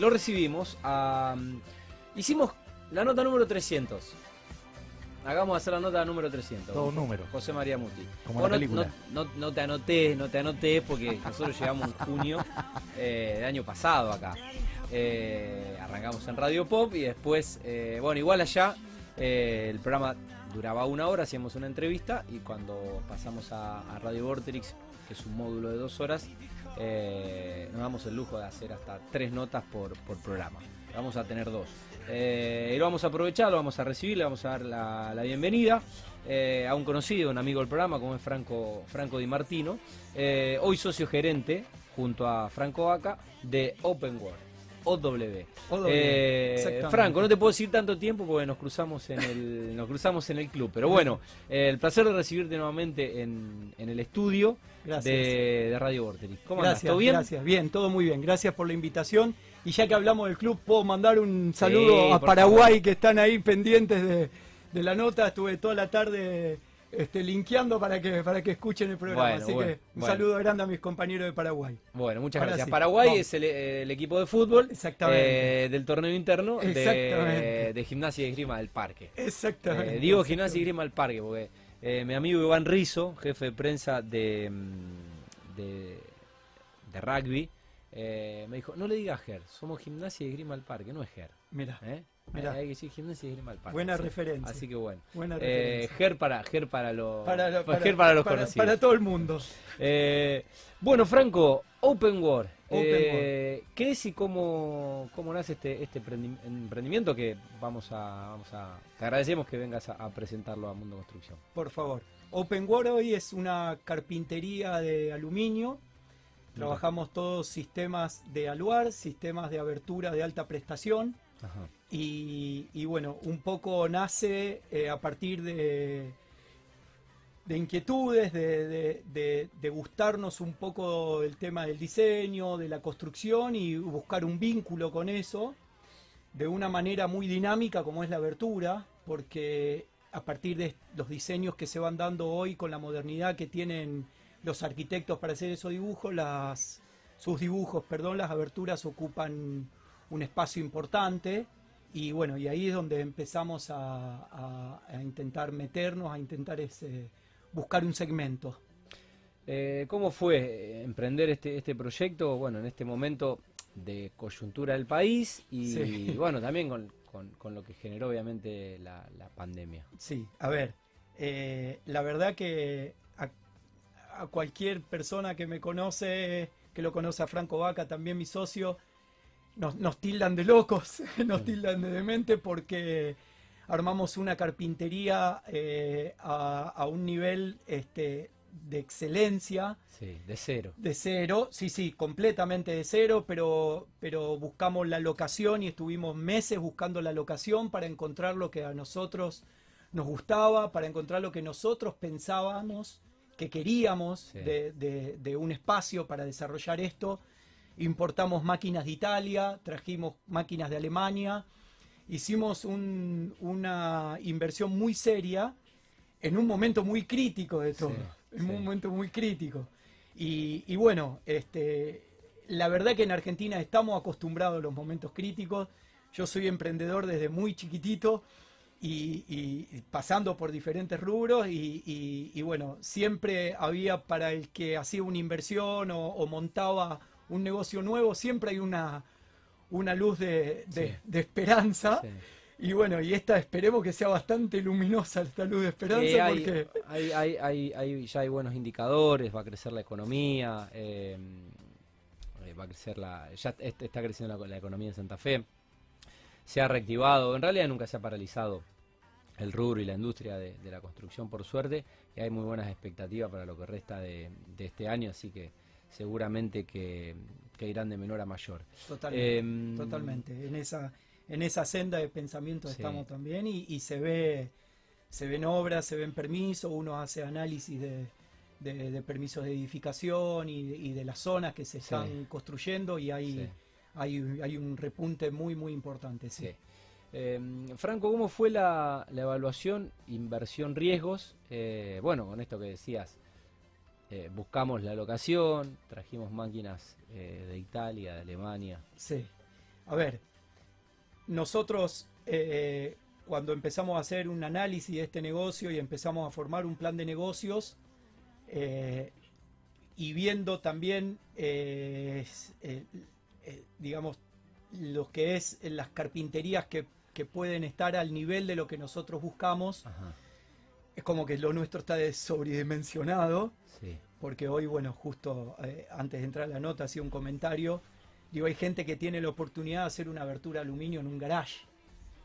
Lo recibimos. hicimos la nota número 300. Hagamos hacer la nota número 300. Todo número. José María Muti. Como Vos la no- película. No, no- no te anoté, no te anoté porque nosotros llegamos en junio eh, del año pasado acá. Eh, arrancamos en Radio Pop y después, eh, bueno, igual allá eh, el programa duraba una hora, hacíamos una entrevista y cuando pasamos a, a Radio Vorterix, que es un módulo de dos horas, eh, nos damos el lujo de hacer hasta tres notas por, por programa. Vamos a tener dos. Eh, y lo vamos a aprovechar, lo vamos a recibir, le vamos a dar la, la bienvenida eh, a un conocido, un amigo del programa, como es Franco, Franco Di Martino, hoy socio gerente, junto a Franco Vaca, de Open World. OW. OW, Eh. Franco, no te puedo decir tanto tiempo porque nos cruzamos en el, nos cruzamos en el club. Pero bueno, eh, el placer de recibirte nuevamente en, en el estudio Gracias. de, de Radio Vorterix. ¿Cómo gracias, ¿Todo bien? Gracias, bien, todo muy bien. Gracias por la invitación. Y ya que hablamos del club, puedo mandar un saludo a Paraguay favor. que están ahí pendientes de, de la nota. Estuve toda la tarde este, linkeando para que, para que escuchen el programa. Bueno, Así bueno, que un bueno. saludo grande a mis compañeros de Paraguay. Bueno, muchas Ahora gracias. sí, Paraguay vamos. es el, el equipo de fútbol Exactamente. eh, del torneo interno de, Exactamente. de gimnasia y esgrima del parque. Exactamente. Eh, digo gimnasia y esgrima del parque porque eh, mi amigo Iván Rizo, jefe de prensa de, mm, de, de rugby, eh, me dijo, no le digas GER, somos gimnasia y esgrima del parque, no es GER. Mira, ¿eh? Mirá. Hay que decir gimnasia y esgrima del. Buena sí. referencia. Así que bueno. buena Eh. GER para, GER para, los Para, lo- GER para los para- conocidos. para todo el mundo. Eh, bueno, Franco, Open. Open eh, ¿Qué es y cómo, cómo nace este, este emprendi- emprendimiento que vamos a, vamos a... Te agradecemos que vengas a, a presentarlo a Mundo Construcción. Por favor. Open World hoy es una carpintería de aluminio. Trabajamos todos sistemas de aluar, sistemas de abertura de alta prestación. Y, bueno, un poco nace eh, a partir de, de inquietudes, de, gustarnos un poco el tema del diseño, de la construcción y buscar un vínculo con eso de una manera muy dinámica como es la abertura, porque a partir de los diseños que se van dando hoy con la modernidad que tienen los arquitectos para hacer esos dibujos, sus dibujos, perdón, las aberturas ocupan un espacio importante y bueno, y ahí es donde empezamos a, a- a intentar meternos, a intentar ese, buscar un segmento. Eh, ¿Cómo fue eh, emprender este, este proyecto? Bueno, en este momento de coyuntura del país y Sí. bueno, también con, con- con lo que generó obviamente la, la pandemia. Sí, a ver, eh, la verdad que a, a cualquier persona que me conoce, que lo conoce a Franco Vaca, también mi socio, nos, nos tildan de locos, nos tildan de demente porque armamos una carpintería eh, a, a un nivel este, de excelencia Sí, de cero. de cero, sí, sí, completamente de cero, pero, pero buscamos la locación y estuvimos meses buscando la locación para encontrar lo que a nosotros nos gustaba, para encontrar lo que nosotros pensábamos que queríamos Sí. de, de- de un espacio para desarrollar esto. Importamos máquinas de Italia, trajimos máquinas de Alemania, hicimos un- una inversión muy seria en un momento muy crítico de todo, Sí, en sí. un momento muy crítico. Y, y bueno, este, la verdad que en Argentina estamos acostumbrados a los momentos críticos. Yo soy emprendedor desde muy chiquitito y, y- pasando por diferentes rubros y, y- y bueno, siempre había para el que hacía una inversión o, o montaba un negocio nuevo, siempre hay una, una luz de, de- Sí. de esperanza. Sí. Y bueno, y esta esperemos que sea bastante luminosa esta luz de esperanza Eh, hay, porque... hay- hay- ya hay buenos indicadores, va a crecer la economía, eh, eh, va a crecer la, ya est- está creciendo la, la economía en Santa Fe, se ha reactivado, en realidad nunca se ha paralizado el rubro y la industria de, de la construcción por suerte, y hay muy buenas expectativas para lo que resta de, de este año, así que seguramente que, que irán de menor a mayor. Totalmente, Em, totalmente. En esa, en esa senda de pensamiento Sí. estamos también y, y se ve, se ven obras, se ven permisos, uno hace análisis de, de- de permisos de edificación y, de- y de las zonas que se Sí. están construyendo y hay, Sí. hay, hay un repunte muy muy importante. Sí. Sí. Eh, Franco, ¿cómo fue la, la evaluación, inversión, riesgos? Eh, bueno, con esto que decías, eh, buscamos la locación, trajimos máquinas eh, de Italia, de Alemania. Sí. a ver, nosotros eh, cuando empezamos a hacer un análisis de este negocio y empezamos a formar un plan de negocios, y viendo también, digamos, lo que es las carpinterías que, pueden estar al nivel de lo que nosotros buscamos, es como que lo nuestro está sobredimensionado, porque hoy, bueno, justo antes de entrar a la nota hacía un comentario, digo, hay gente que tiene la oportunidad de hacer una abertura aluminio en un garage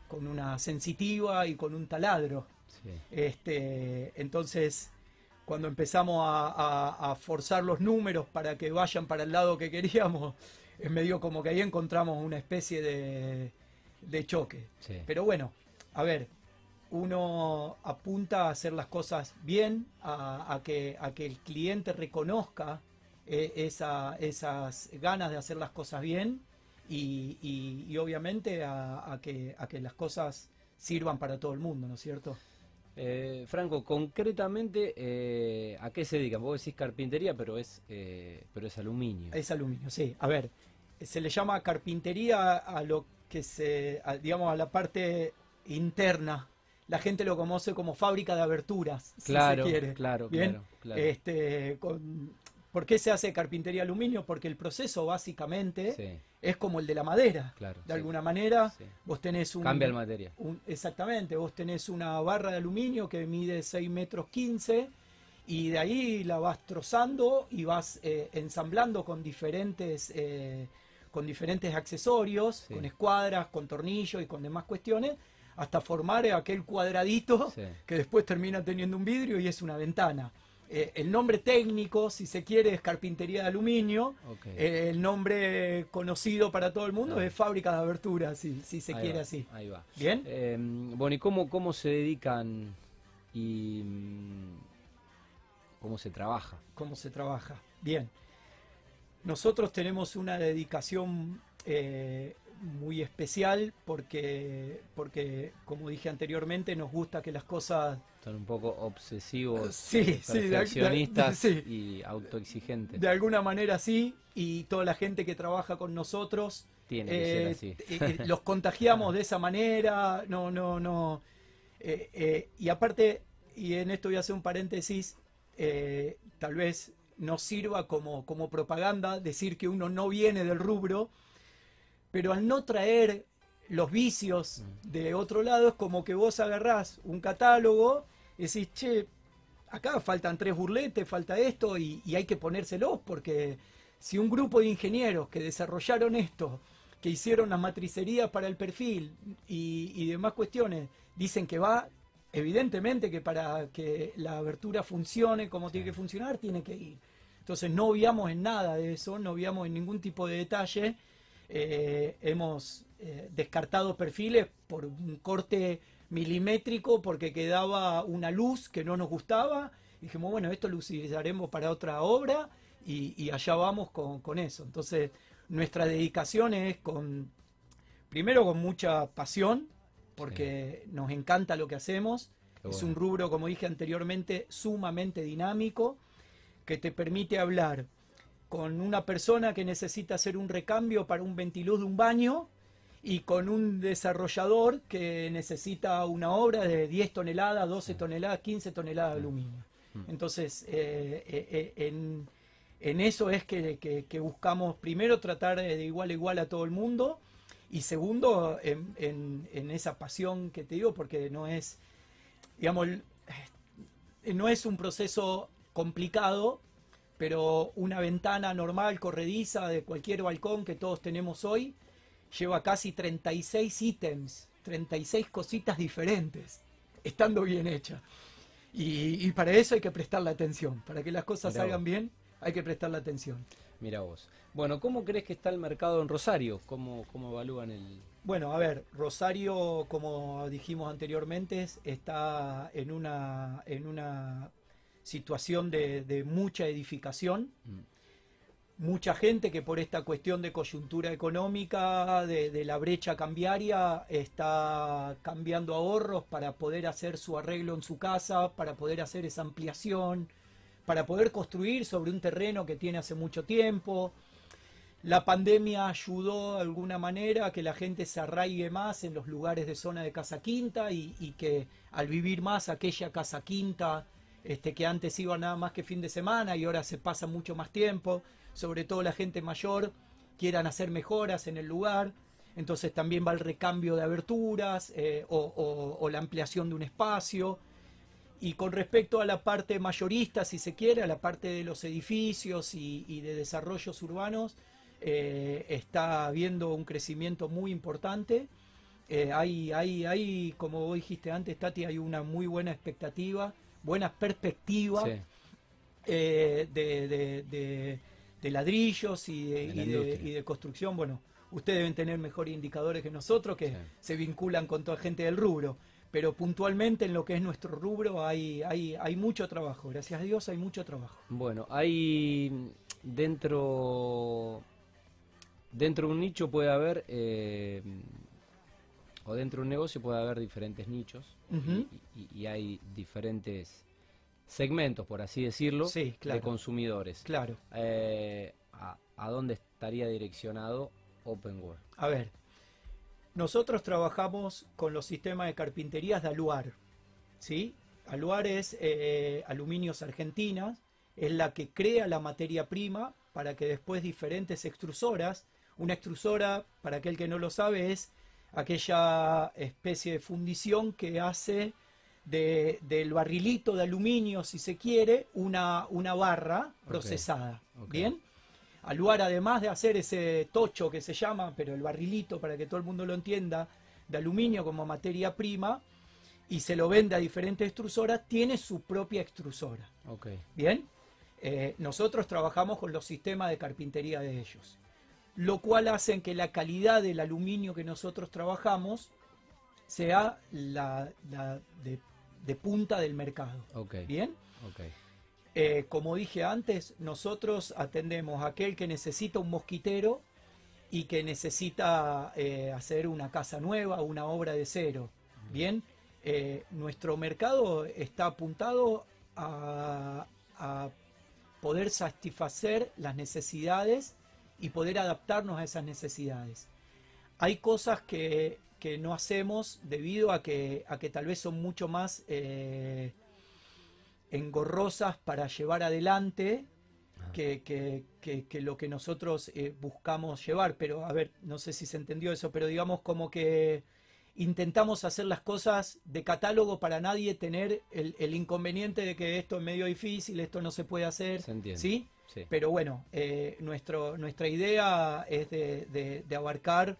con una sensitiva y con un taladro. Este, entonces, cuando empezamos a, forzar los números para que vayan para el lado que queríamos, es medio como que ahí encontramos una especie de, choque. Pero bueno, a ver, uno apunta a hacer las cosas bien, a, que, a que el cliente reconozca eh, esas ganas de hacer las cosas bien y, obviamente a, que, a que las cosas sirvan para todo el mundo, ¿no es cierto? Eh, Franco, concretamente, eh, ¿a qué se dedican? Vos decís carpintería, pero es, eh, pero es aluminio. Es aluminio, sí. A ver, se le llama carpintería a lo que se, digamos, a la parte interna. La gente lo conoce como fábrica de aberturas, claro, si se quiere. Claro, Claro, claro. Este, con, ¿Por qué se hace carpintería aluminio? Porque el proceso básicamente es como el de la madera. de alguna manera, vos tenés un... Cambia el materia. exactamente, vos tenés una barra de aluminio que mide 6 metros 15 y de ahí la vas trozando y vas eh, ensamblando con diferentes, eh, con diferentes accesorios, con escuadras, con tornillos y con demás cuestiones, hasta formar aquel cuadradito que después termina teniendo un vidrio y es una ventana. Eh, el nombre técnico, si se quiere, es carpintería de aluminio. Eh, el nombre conocido para todo el mundo es fábrica de abertura, si, si se quiere así. Ahí va. ¿Bien? Eh, bueno, ¿y cómo, cómo se dedican y mm, cómo se trabaja? ¿Cómo se trabaja? Bien. Nosotros tenemos una dedicación muy especial porque, porque, como dije anteriormente, nos gusta que las cosas... Son un poco obsesivos, sí, perfeccionistas y autoexigentes. De alguna manera sí, y toda la gente que trabaja con nosotros... Tiene que ser eh, así. Eh, eh, los contagiamos de esa manera, no, no, no... y aparte, y en esto voy a hacer un paréntesis, tal vez no sirva como, como propaganda decir que uno no viene del rubro, pero al no traer los vicios mm. de otro lado, es como que vos agarrás un catálogo y decís, che, acá faltan tres burletes, falta esto, y, hay que ponérselos, porque si un grupo de ingenieros que desarrollaron esto, que hicieron las matricerías para el perfil y, demás cuestiones, dicen que va, evidentemente que para que la abertura funcione como tiene que funcionar, tiene que ir. Entonces no obviamos en nada de eso, no obviamos en ningún tipo de detalle eh, hemos eh, descartado perfiles por un corte milimétrico porque quedaba una luz que no nos gustaba. dijimos, bueno, esto lo utilizaremos para otra obra y, allá vamos con, eso. Entonces, nuestra dedicación es con, primero con mucha pasión, porque nos encanta lo que hacemos. es un rubro, como dije anteriormente, sumamente dinámico, que te permite hablar con una persona que necesita hacer un recambio para un ventiluz de un baño y con un desarrollador que necesita una obra de 10 toneladas, 12 toneladas, 15 toneladas de aluminio. Mm. Entonces, eh, eh, eh, en, eso es que, buscamos primero tratar de igual a igual a todo el mundo y segundo en, en esa pasión que te digo porque no es, digamos, no es un proceso complicado, pero una ventana normal, corrediza, de cualquier balcón que todos tenemos hoy, lleva casi 36 ítems, 36 cositas diferentes, estando bien hecha. Y, para eso hay que prestarle atención, para que las cosas salgan bien hay que prestarle atención. Mira vos. Bueno, ¿cómo crees que está el mercado en Rosario? ¿Cómo, cómo evalúan el...? Bueno, a ver, Rosario, como dijimos anteriormente, está en una, en una situación de, mucha edificación. Mm. Mucha gente que por esta cuestión de coyuntura económica, de, la brecha cambiaria, está cambiando ahorros para poder hacer su arreglo en su casa, para poder hacer esa ampliación, para poder construir sobre un terreno que tiene hace mucho tiempo. La pandemia ayudó de alguna manera a que la gente se arraigue más en los lugares de zona de casa quinta y, y que al vivir más aquella casa quinta este, que antes iba nada más que fin de semana y ahora se pasa mucho más tiempo, sobre todo la gente mayor, quieran hacer mejoras en el lugar, entonces también va el recambio de aberturas eh, o, o- o la ampliación de un espacio. Y con respecto a la parte mayorista, si se quiere, a la parte de los edificios y, y de desarrollos urbanos, eh, está habiendo un crecimiento muy importante. Eh, hay, hay, hay, como vos dijiste antes, Tati, hay una muy buena expectativa, buena perspectiva Sí. eh, de, de- de- de ladrillos y de, y y construcción. Bueno, ustedes deben tener mejores indicadores que nosotros, que Sí. se vinculan con toda gente del rubro. Pero puntualmente en lo que es nuestro rubro hay, hay, hay mucho trabajo, gracias a Dios hay mucho trabajo. Bueno, hay dentro dentro de un nicho puede haber eh, o dentro de un negocio puede haber diferentes nichos y- Ujú. y, y hay diferentes segmentos, por así decirlo, Sí, claro. de consumidores. Claro. Eh, a, a dónde estaría direccionado Open World? A ver, nosotros trabajamos con los sistemas de carpinterías de Aluar, ¿sí? Aluar es eh, Aluminios Argentinas, es la que crea la materia prima para que después diferentes extrusoras, una extrusora, para aquel que no lo sabe, es aquella especie de fundición que hace de- del barrilito de aluminio, si se quiere, una, una barra procesada. ok. ¿Bien? Aluar, además de hacer ese tocho que se llama, pero el barrilito, para que todo el mundo lo entienda, de aluminio como materia prima, y se lo vende a diferentes extrusoras, tiene su propia extrusora. Ok, Bien, Eh, nosotros trabajamos con los sistemas de carpintería de ellos, lo cual hace que la calidad del aluminio que nosotros trabajamos sea la, la de, de punta del mercado. Bien. Eh, como dije antes, nosotros atendemos a aquel que necesita un mosquitero y que necesita eh, hacer una casa nueva, una obra de cero. Bien, Eh, nuestro mercado está apuntado a, a poder satisfacer las necesidades y poder adaptarnos a esas necesidades. Hay cosas que, que no hacemos debido a que, a que tal vez son mucho más eh, engorrosas para llevar adelante que, que- que- que lo que nosotros eh, buscamos llevar. Pero, a ver, no sé si se entendió eso, pero digamos como que intentamos hacer las cosas de catálogo para nadie tener el, el inconveniente de que esto es medio difícil, esto no se puede hacer. Se. ¿Sí? Sí. Pero bueno, eh, nuestro, nuestra idea es de, de- de abarcar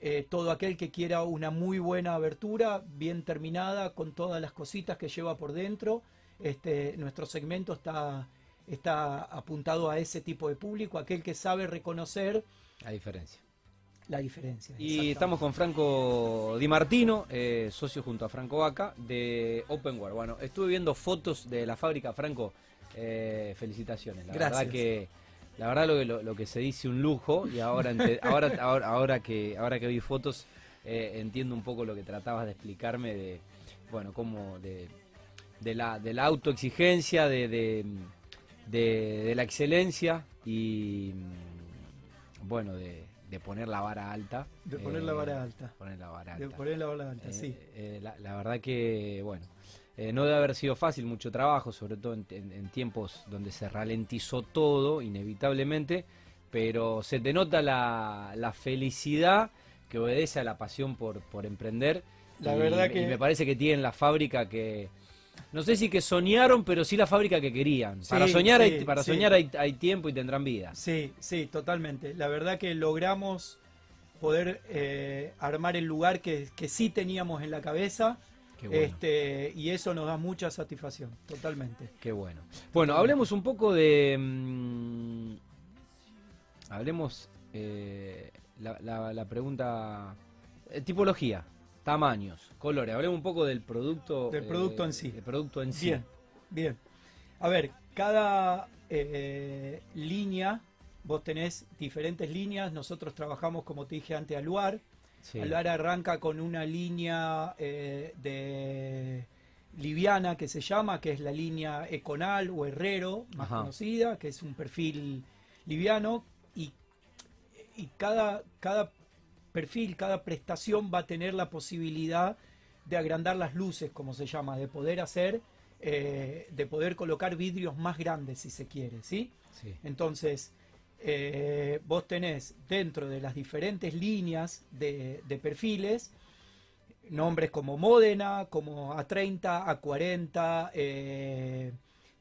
eh, todo aquel que quiera una muy buena abertura, bien terminada, con todas las cositas que lleva por dentro. Este, nuestro segmento está, está apuntado a ese tipo de público, aquel que sabe reconocer A diferencia. la diferencia. Y estamos con Franco Di Martino, eh, socio junto a Franco Vaca de Openware. Bueno, estuve viendo fotos de la fábrica, Franco. Eh, felicitaciones. La Gracias. verdad que la verdad lo que lo, lo que se dice un lujo y ahora ente- ahora, ahora ahora que ahora que vi fotos eh, entiendo un poco lo que tratabas de explicarme de bueno cómo de, de la de la autoexigencia de, de, de- de la excelencia y mm, bueno de, de poner la vara alta De poner la Eh, vara alta. poner la vara De alta. poner la bala alta, Eh, sí. eh, la, la verdad que, bueno, eh, no debe haber sido fácil, mucho trabajo, sobre todo en, en- en tiempos donde se ralentizó todo, inevitablemente, pero se te nota la, la felicidad que obedece a la pasión por, por emprender. La y, verdad y que- me parece que tienen la fábrica que... No sé si que soñaron, pero sí la fábrica que querían. para soñar, sí, hay, para sí. soñar hay, hay tiempo y tendrán vida. Sí, sí, totalmente. La verdad que logramos poder eh, armar el lugar que, que sí teníamos en la cabeza. Bueno. Este, y eso nos da mucha satisfacción, totalmente. Qué bueno. Bueno, hablemos un poco de. mm, hablemos. eh, la, la- la pregunta. eh, tipología, tamaños, colores. Hablemos un poco del producto. Del producto en sí. Del producto en sí. Bien, bien. A ver, cada eh, línea, vos tenés diferentes líneas. Nosotros trabajamos, como te dije antes, Aluar. Sí. Aluar arranca con una línea eh, de liviana que se llama, que es la línea Econal o Herrero, más Ajá. conocida, que es un perfil liviano. Y y cada, cada perfil, cada prestación va a tener la posibilidad de agrandar las luces, como se llama, de poder hacer, eh, de poder colocar vidrios más grandes si se quiere, ¿sí? Sí. Entonces, eh, vos tenés dentro de las diferentes líneas de, de perfiles, nombres como Módena, como A30, A40, eh,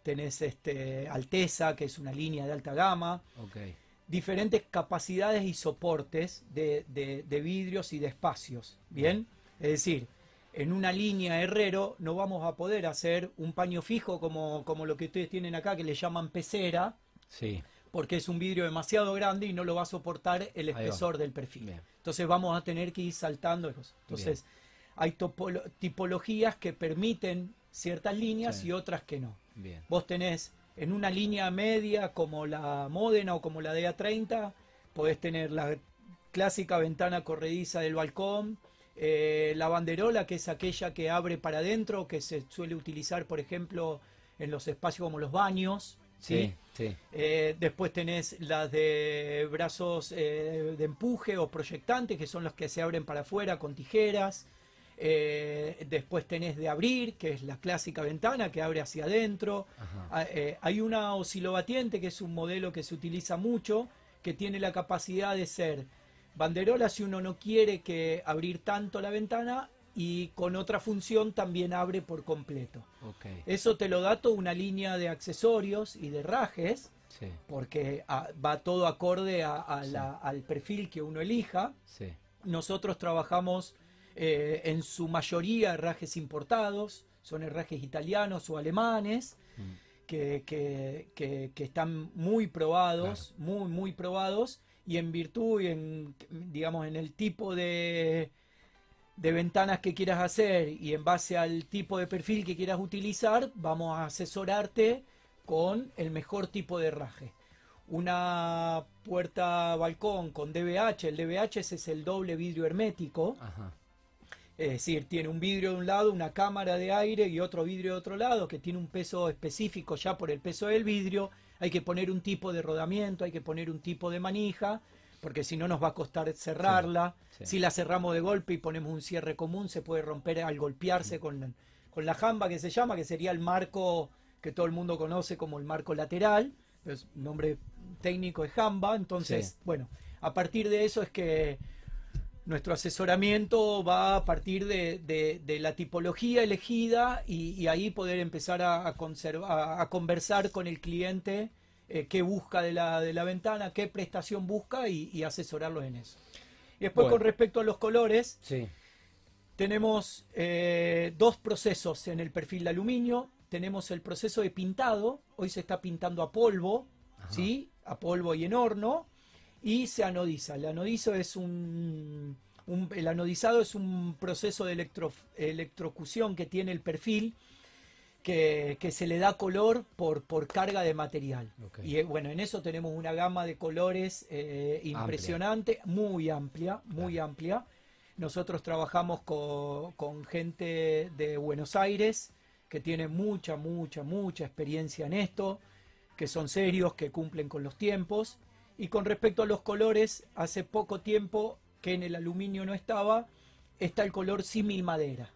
tenés este, Alteza, que es una línea de alta gama, diferentes capacidades y soportes de, de- de vidrios y de espacios, ¿bien? Es decir, en una línea herrero no vamos a poder hacer un paño fijo como, como lo que ustedes tienen acá, que le llaman pecera, Sí. Porque es un vidrio demasiado grande y no lo va a soportar el espesor del perfil. Bien. Entonces vamos a tener que ir saltando. Entonces hay tipologías que permiten ciertas líneas Sí. y otras que no. Bien. Vos tenés en una línea media como la Módena o como la DA30, podés tener la clásica ventana corrediza del balcón, eh, la banderola, que es aquella que abre para adentro, que se suele utilizar, por ejemplo, en los espacios como los baños. ¿Sí? Sí. Sí. Eh, después tenés las de brazos eh, de empuje o proyectantes, que son los que se abren para afuera con tijeras. Eh, después tenés de abrir, que es la clásica ventana que abre hacia adentro. Ah, eh, hay una oscilobatiente, que es un modelo que se utiliza mucho, que tiene la capacidad de ser banderola si uno no quiere que abrir tanto la ventana y con otra función también abre por completo. Ok. Eso te lo da toda una línea de accesorios y de rajes, Sí. porque ah, va todo acorde a- a Sí. la- al perfil que uno elija. Sí. Nosotros trabajamos eh, en su mayoría herrajes importados, son herrajes italianos o alemanes, Mm. que, que- que- que están muy probados, muy, muy probados, y en virtud y en, digamos, en el tipo de, de ventanas que quieras hacer y en base al tipo de perfil que quieras utilizar, vamos a asesorarte con el mejor tipo de herraje. Una puerta balcón con DBH, el DBH ese es el doble vidrio hermético, Ajá. es decir, tiene un vidrio de un lado, una cámara de aire y otro vidrio de otro lado, que tiene un peso específico ya por el peso del vidrio. Hay que poner un tipo de rodamiento, hay que poner un tipo de manija, porque si no nos va a costar cerrarla. sí. Si la cerramos de golpe y ponemos un cierre común, se puede romper al golpearse con, con la jamba que se llama, que sería el marco que todo el mundo conoce como el marco lateral. Es nombre técnico es jamba. Entonces, Sí. bueno, a partir de eso es que nuestro asesoramiento va a partir de, de- de la tipología elegida y, y ahí poder empezar a, a conserva- a- a conversar con el cliente eh, qué busca de la, de la ventana, qué prestación busca y, y asesorarlos en eso. Y después Bueno. con respecto a los colores, Sí. tenemos eh, dos procesos en el perfil de aluminio. Tenemos el proceso de pintado, hoy se está pintando a polvo, Ajá. ¿sí? A polvo y en horno, y se anodiza. El anodizo es un, un- el anodizado es un proceso de electro- electrocución que tiene el perfil que, que se le da color por, por carga de material. Y eh, bueno, en eso tenemos una gama de colores eh, impresionante, muy amplia, muy amplia. Nosotros trabajamos co- con, gente de Buenos Aires que tiene mucha, mucha, mucha experiencia en esto, que son serios, que cumplen con los tiempos. Y con respecto a los colores, hace poco tiempo que en el aluminio no estaba, está el color símil madera,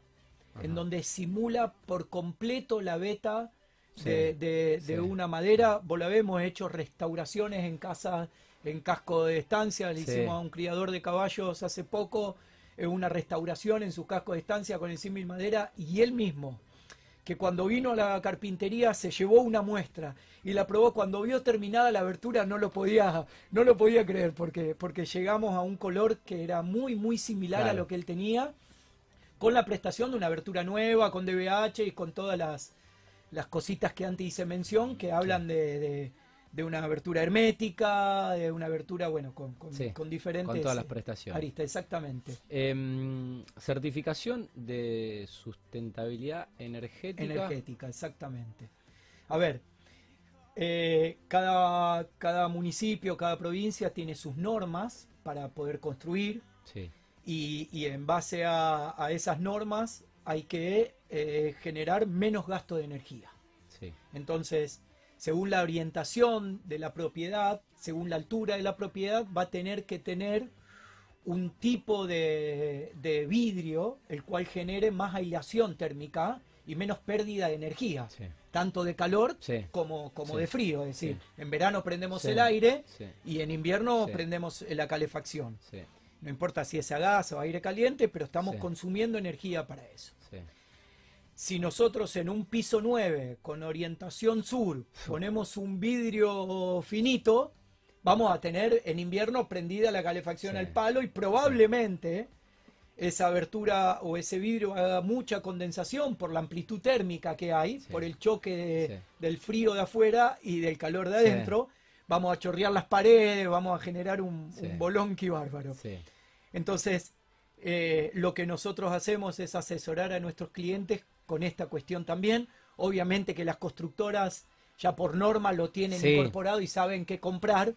en donde simula por completo la beta Sí, de, de- de sí. una madera. Vos la vemos, hecho restauraciones en casa, en casco de estancia. Le Sí. hicimos a un criador de caballos hace poco eh, una restauración en su casco de estancia con el símil madera y él mismo que cuando vino a la carpintería se llevó una muestra y la probó cuando vio terminada la abertura no lo podía no lo podía creer porque porque llegamos a un color que era muy muy similar a lo que él tenía con la prestación de una abertura nueva con DBH y con todas las las cositas que antes hice mención que hablan de, de- de una abertura hermética de una abertura bueno con, con, Sí, con diferentes Con todas las prestaciones. aristas exactamente Em, certificación de sustentabilidad energética. Energética, exactamente. A ver, eh, cada, cada municipio, cada provincia tiene sus normas para poder construir Sí. Y, y en base a, a esas normas hay que eh, generar menos gasto de energía. Sí. Entonces, según la orientación de la propiedad, según la altura de la propiedad, va a tener que tener un tipo de, de vidrio el cual genere más aislación térmica y menos pérdida de energía, Sí. tanto de calor Sí. como, como Sí. de frío. Es decir, en verano prendemos el aire y en invierno prendemos la calefacción. No importa si es a gas o aire caliente, pero estamos Sí. consumiendo energía para eso. sí. Si nosotros en un piso 9 con orientación sur ponemos un vidrio finito, vamos a tener en invierno prendida la calefacción Sí. al palo y probablemente esa abertura o ese vidrio haga mucha condensación por la amplitud térmica que hay, Sí. por el choque de- Sí. del frío de afuera y del calor de Sí. adentro. Vamos a chorrear las paredes, vamos a generar un, un bolonqui bárbaro. Entonces, eh, lo que nosotros hacemos es asesorar a nuestros clientes con esta cuestión también. Obviamente que las constructoras ya por norma lo tienen Sí. incorporado y saben qué comprar,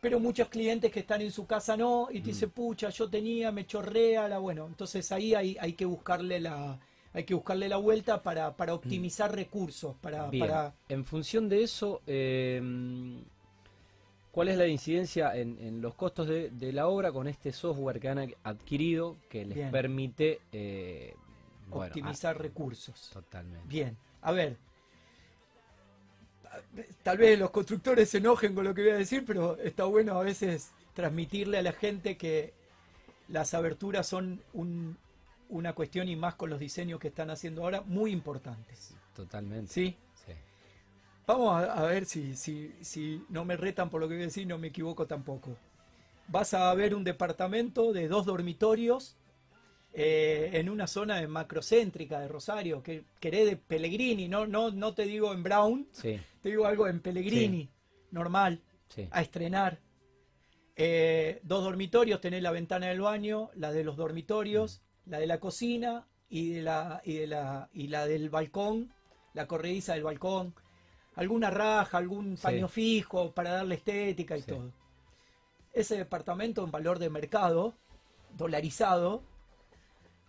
pero muchos clientes que están en su casa no, y te Mm. dicen, pucha, yo tenía, me chorrea, la bueno, entonces ahí hay, hay que buscarle la hay que buscarle la vuelta para, para optimizar recursos, para, Bien. para En función de eso, eh, ¿cuál es la incidencia en, en los costos de, de la obra con este software que han adquirido que les Bien. permite eh, bueno, optimizar recursos. totalmente? Bien, a ver. Tal vez los constructores se enojen con lo que voy a decir, pero está bueno a veces transmitirle a la gente que las aberturas son un- una cuestión y más con los diseños que están haciendo ahora muy importantes. Totalmente. ¿Sí? Vamos a, ver si, si, si no me retan por lo que voy a decir, no me equivoco tampoco. Vas a ver un departamento de dos dormitorios eh, en una zona de macrocéntrica de Rosario, que querés de Pellegrini, no, no, no te digo en Brown, Sí, te digo algo en Pellegrini, normal, sí. a estrenar. Eh, dos dormitorios, tenés la ventana del baño, la de los dormitorios, la de la cocina y, de la, y, de la, y la del balcón, la corrediza del balcón, alguna raja, algún Sí. paño fijo para darle estética y Sí. todo. Ese departamento en valor de mercado, dolarizado,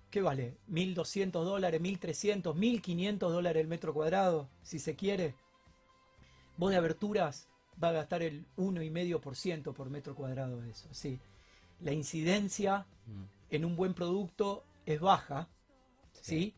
¿qué vale? ¿1.200 dólares, 1.300, 1.500 dólares el metro cuadrado, si se quiere? Vos de aberturas va a gastar el 1,5% por metro cuadrado de eso. Sí. La incidencia Mm, en un buen producto es baja, ¿sí?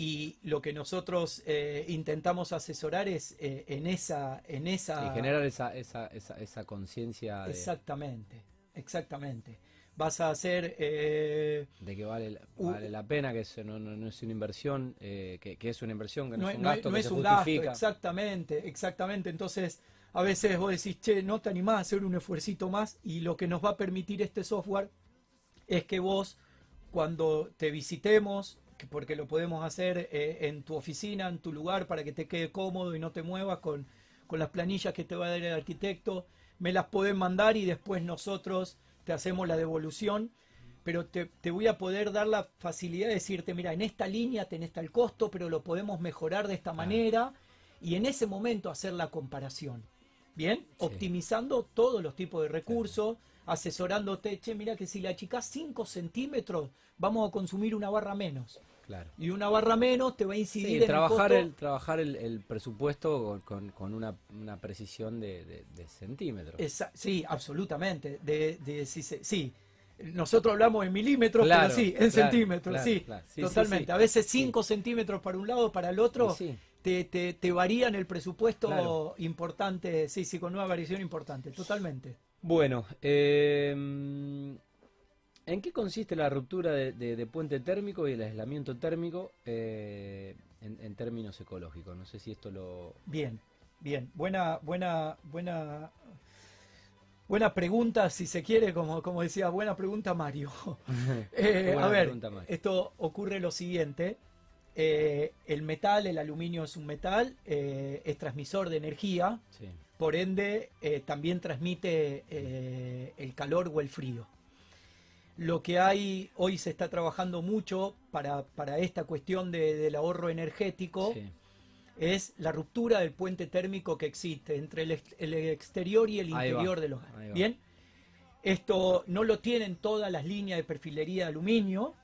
Y lo que nosotros eh, intentamos asesorar es eh, en esa... En esa Y generar esa, esa, esa, esa conciencia de, Exactamente, exactamente. Vas a hacer... eh, de que vale, vale la pena, que eso no, no, no es una inversión, eh, que, que es una inversión, que no, no, es un gasto, no que es se un gasto, exactamente, exactamente. Entonces, a veces vos decís, che, no te animás a hacer un esfuercito más y lo que nos va a permitir este software es que vos, cuando te visitemos, porque lo podemos hacer eh, en tu oficina, en tu lugar, para que te quede cómodo y no te muevas con, con las planillas que te va a dar el arquitecto, me las pueden mandar y después nosotros te hacemos la devolución. Pero te, te voy a poder dar la facilidad de decirte, mira, en esta línea tenés tal costo, pero lo podemos mejorar de esta manera y en ese momento hacer la comparación. Bien, optimizando todos los tipos de recursos, asesorándote, che, mira que si la achicás 5 centímetros, vamos a consumir una barra menos. Claro. Y una barra menos te va a incidir Sí, en trabajar, el trabajar el, el presupuesto con, con- con una, una precisión de, de- de centímetros. Esa- sí, absolutamente. De, de- si se- sí, nosotros hablamos en milímetros, Claro, pero sí, en claro, centímetros, sí, totalmente. A veces Sí. 5 centímetros para un lado, para el otro, sí, te, te, te varían el presupuesto Claro. importante, sí, sí, con una variación importante, totalmente. Bueno, eh, ¿en qué consiste la ruptura de, de- de puente térmico y el aislamiento térmico eh, en, en términos ecológicos? No sé si esto lo... Bien, bien, buena, buena, buena, buena pregunta, si se quiere, como, como decía, buena pregunta Mario. Eh, Buena a ver, pregunta, Mario. esto ocurre lo siguiente. Eh, el metal, el aluminio es un metal, eh, es transmisor de energía, Sí, por ende eh, también transmite el calor o el frío. Lo que hay, hoy se está trabajando mucho para, para esta cuestión de- del ahorro energético, sí, es la ruptura del puente térmico que existe entre el, ex- el exterior y el Ahí va, interior del hogar. Bien, esto no lo tienen todas las líneas de perfilería de aluminio.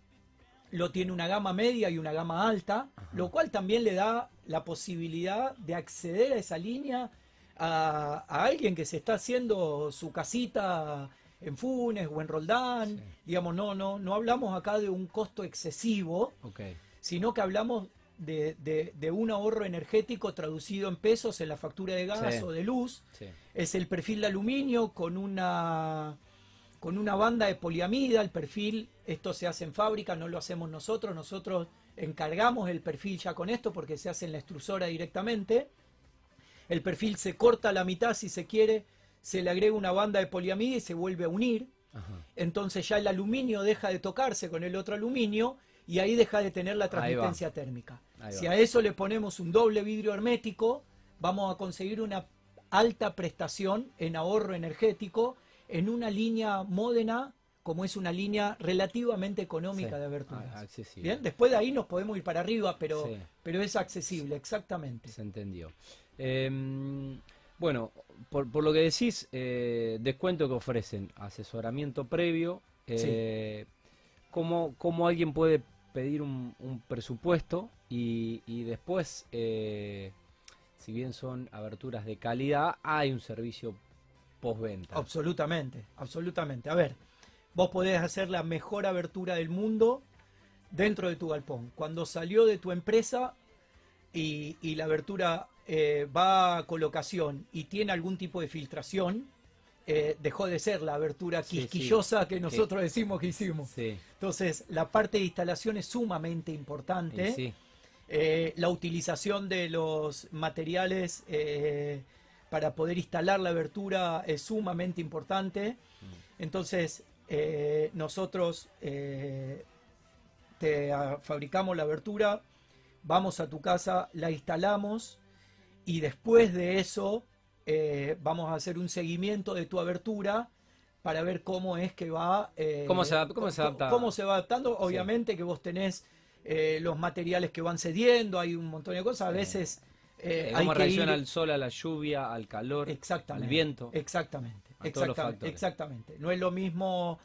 Lo tiene una gama media y una gama alta, lo cual también le da la posibilidad de acceder a esa línea a, alguien que se está haciendo su casita en Funes o en Roldán. Digamos, no, no, no hablamos acá de un costo excesivo, sino que hablamos de, de, un ahorro energético traducido en pesos en la factura de gas o de luz. Es el perfil de aluminio con una con una banda de poliamida, el perfil, esto se hace en fábrica, no lo hacemos nosotros, nosotros encargamos el perfil ya con esto porque se hace en la extrusora directamente. El perfil se corta a la mitad si se quiere, se le agrega una banda de poliamida y se vuelve a unir. Entonces ya el aluminio deja de tocarse con el otro aluminio y ahí deja de tener la transmitencia térmica. si a eso le ponemos un doble vidrio hermético, vamos a conseguir una alta prestación en ahorro energético en una línea Módena como es una línea relativamente económica de aberturas. Ah, Bien, después de ahí nos podemos ir para arriba, pero, pero es accesible, exactamente. Se entendió. Em, bueno, por, lo que decís, eh, descuento que ofrecen, asesoramiento previo, eh, ¿cómo, alguien puede pedir un, presupuesto y, y después, eh, si bien son aberturas de calidad, hay un servicio postventa. Absolutamente, absolutamente. A ver, vos podés hacer la mejor abertura del mundo dentro de tu galpón. Cuando salió de tu empresa y, la abertura eh, va a colocación y tiene algún tipo de filtración, eh, dejó de ser la abertura quisquillosa que nosotros decimos que hicimos. Entonces, la parte de instalación es sumamente importante. Eh, la utilización de los materiales para poder instalar la abertura es sumamente importante. Entonces, eh, nosotros eh, te fabricamos la abertura, vamos a tu casa, la instalamos y después de eso eh, vamos a hacer un seguimiento de tu abertura para ver cómo es que va... ¿Cómo, se, cómo, se adapta? cómo se va adaptando? Obviamente que vos tenés los materiales que van cediendo, hay un montón de cosas, a veces eh, ¿Cómo reacciona al sol, a la lluvia, al calor, al viento? Exactamente, exactamente, No es lo mismo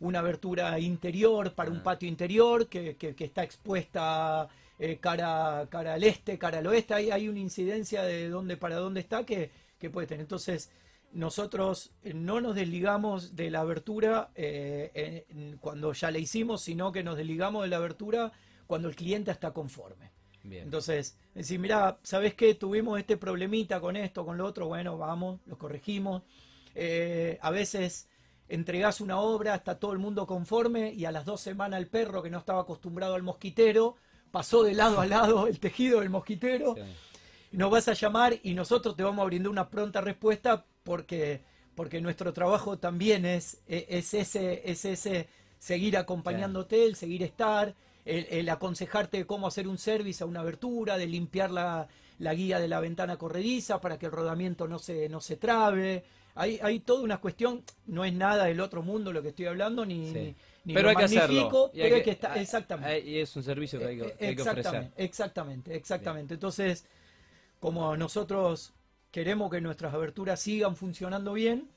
una abertura interior para un ah. patio interior que, está expuesta eh, cara, cara al este, cara al oeste. Hay, hay una incidencia de dónde para dónde está que, puede tener. Entonces, nosotros no nos desligamos de la abertura eh, cuando ya la hicimos, sino que nos desligamos de la abertura cuando el cliente está conforme. Entonces, decir, mira, ¿sabes qué? Tuvimos este problemita con esto, con lo otro, bueno, vamos, lo corregimos. Eh, a veces entregás una obra, está todo el mundo conforme y a las dos semanas el perro que no estaba acostumbrado al mosquitero pasó de lado a lado el tejido del mosquitero. Nos vas a llamar y nosotros te vamos a brindar una pronta respuesta porque, porque nuestro trabajo también es, es, ese, es ese seguir acompañándote, el seguir estar, el, aconsejarte cómo hacer un service a una abertura, de limpiar la, guía de la ventana corrediza para que el rodamiento no se, no se trabe. Hay, hay toda una cuestión, no es nada del otro mundo lo que estoy hablando, ni, ni, pero hay que hacerlo. pero hay que, estar, exactamente. Y es un servicio que hay que, eh, ofrecer. Exactamente, exactamente. Entonces, como nosotros queremos que nuestras aberturas sigan funcionando bien,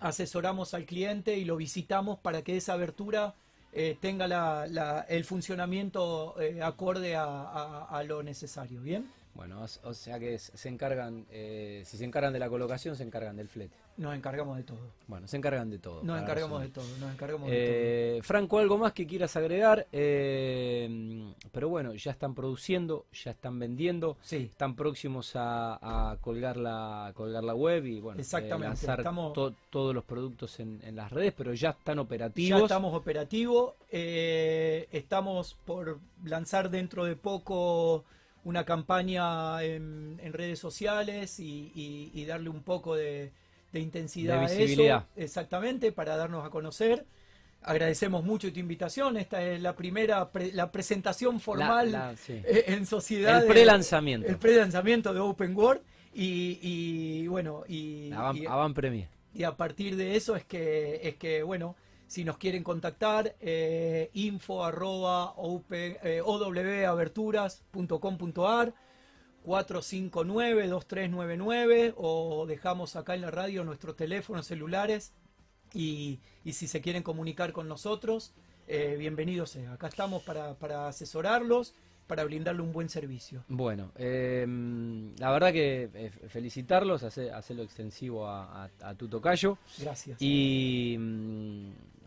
asesoramos al cliente y lo visitamos para que esa abertura eh, tenga la, el funcionamiento eh, acorde a, lo necesario. ¿Bien? Bueno, o, sea que se encargan, eh, si se encargan de la colocación, se encargan del flete. Nos encargamos de todo. Bueno, se encargan de todo. Nos encargamos de todo, nos encargamos de todo. Franco, ¿algo más que quieras agregar? pero bueno, ya están produciendo, ya están vendiendo, sí. están próximos a, colgar, la, colgar la web y bueno, Exactamente. lanzar todos los productos en, en, las redes, pero ya están operativos. Ya estamos operativos, estamos por lanzar dentro de poco una campaña en, redes sociales y, darle un poco de, intensidad a eso. Exactamente, para darnos a conocer. Agradecemos mucho tu invitación. Esta es la primera, la presentación formal eh, en sociedad. El pre-lanzamiento. El pre-lanzamiento de Open World. Y, bueno, y, y, a partir de eso es que, es que bueno, si nos quieren contactar, eh, info arroba eh, owaberturas.com.ar 459-2399 o dejamos acá en la radio nuestros teléfonos celulares y, si se quieren comunicar con nosotros, eh, bienvenido sea. Acá estamos para, para asesorarlos, para brindarle un buen servicio. Bueno, eh, la verdad que eh, felicitarlos, hacer, hacerlo extensivo a, a, a tu tocayo. Gracias. Y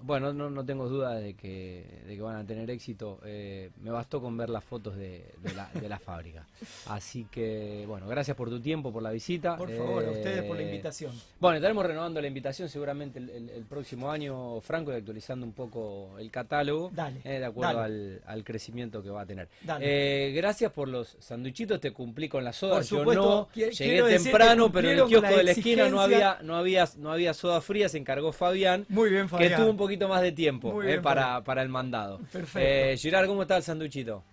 bueno, no, no tengo duda de que, de que van a tener éxito. Eh, me bastó con ver las fotos de, de la, de la fábrica. Así que, bueno, gracias por tu tiempo, por la visita. Por favor, a Eh, ustedes por la invitación. Bueno, estaremos renovando la invitación seguramente el, el- el próximo año, Franco, y actualizando un poco el catálogo. Dale, eh, de acuerdo al, al crecimiento que va a tener. Dale. Eh, gracias por los sanduichitos, te cumplí con la soda. Por Yo supuesto, no, qui- llegué quiero que temprano, pero en el kiosco la de la esquina no había, no había, no había soda fría, se encargó Fabián. Muy bien, Que Fabián. tuvo un poquito más de tiempo eh, bien, para, para el mandado. Perfecto. Eh, Gerard, ¿cómo está el sanduchito?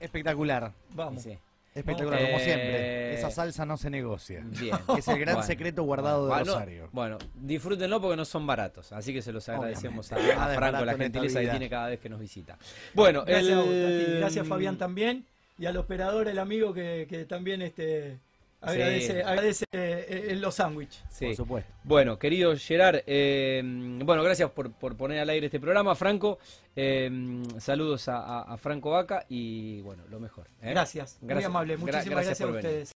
Espectacular. Vamos. Sí. Espectacular, como Eh, siempre. Esa salsa no se negocia. Bien. Es el gran Bueno. secreto guardado de Bueno, Rosario. Bueno, disfrútenlo porque no son baratos, así que se los agradecemos a, Obviamente. a Franco la gentileza que tiene cada vez que nos visita. Bueno, Gracias, a vos. Gracias Fabián también. Y al operador, el amigo que, que también este, agradece, Sí. agradece eh, eh, los sándwiches. Sí. Por supuesto. Bueno, querido Gerard, eh, bueno, gracias por, por poner al aire este programa, Franco. eh, saludos a, a- a Franco Vaca y bueno, lo mejor. ¿eh? Gracias. Muy Gracias. amable. Gra- Muchísimas gracias gracias, por a venir. ustedes.